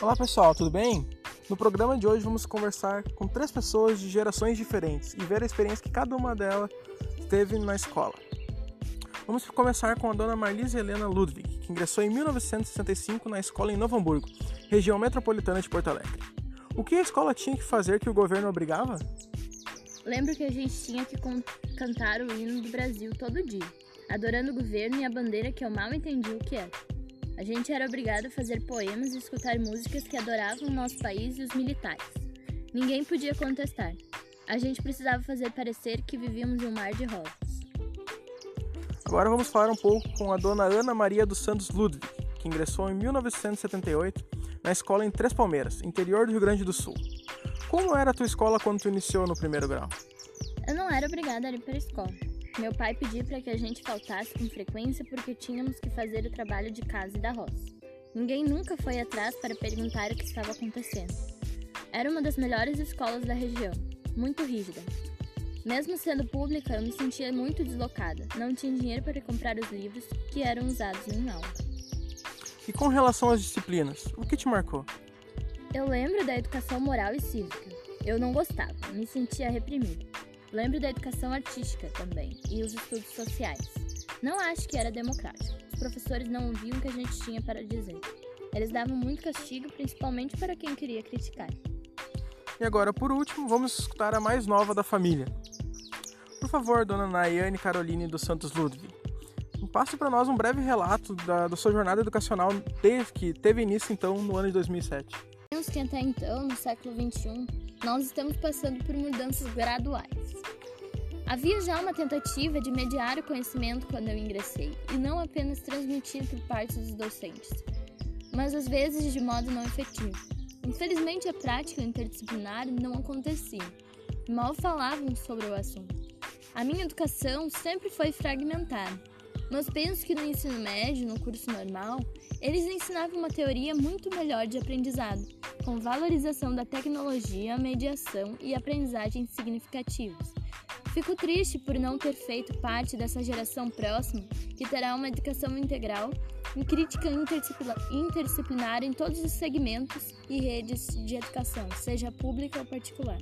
Olá pessoal, tudo bem? No programa de hoje vamos conversar com três pessoas de gerações diferentes e ver a experiência que cada uma delas teve na escola. Vamos começar com a dona Marlise Helena Ludwig, que ingressou em 1965 na escola em Novo Hamburgo, região metropolitana de Porto Alegre. O que a escola tinha que fazer que o governo obrigava? Lembro que a gente tinha que cantar o hino do Brasil todo dia, adorando o governo e a bandeira que eu mal entendi o que era. A gente era obrigado a fazer poemas e escutar músicas que adoravam o nosso país e os militares. Ninguém podia contestar. A gente precisava fazer parecer que vivíamos em um mar de rosas. Agora vamos falar um pouco com a dona Ana Maria dos Santos Ludwig, que ingressou em 1978 na escola em Três Palmeiras, interior do Rio Grande do Sul. Como era a tua escola quando tu iniciou no primeiro grau? Eu não era obrigada a ir para a escola. Meu pai pediu para que a gente faltasse com frequência porque tínhamos que fazer o trabalho de casa e da roça. Ninguém nunca foi atrás para perguntar o que estava acontecendo. Era uma das melhores escolas da região, muito rígida. Mesmo sendo pública, eu me sentia muito deslocada. Não tinha dinheiro para comprar os livros que eram usados em aula. E com relação às disciplinas, o que te marcou? Eu lembro da educação moral e cívica. Eu não gostava, me sentia reprimida. Lembro da educação artística também e os estudos sociais. Não acho que era democrático. Os professores não ouviam o que a gente tinha para dizer. Eles davam muito castigo, principalmente para quem queria criticar. E agora, por último, vamos escutar a mais nova da família. Por favor, dona Nayane Caroline dos Santos Ludwig, passe para nós um breve relato da, da sua jornada educacional desde que teve início então no ano de 2007. Que até então, no século XXI, nós estamos passando por mudanças graduais. Havia já uma tentativa de mediar o conhecimento quando eu ingressei, e não apenas transmitir por parte dos docentes, mas às vezes de modo não efetivo. Infelizmente, a prática interdisciplinar não acontecia. Mal falavam sobre o assunto. A minha educação sempre foi fragmentada, mas penso que no ensino médio, no curso normal, eles ensinavam uma teoria muito melhor de aprendizado, com valorização da tecnologia, mediação e aprendizagem significativos. Fico triste por não ter feito parte dessa geração próxima que terá uma educação integral e crítica interdisciplinar em todos os segmentos e redes de educação, seja pública ou particular.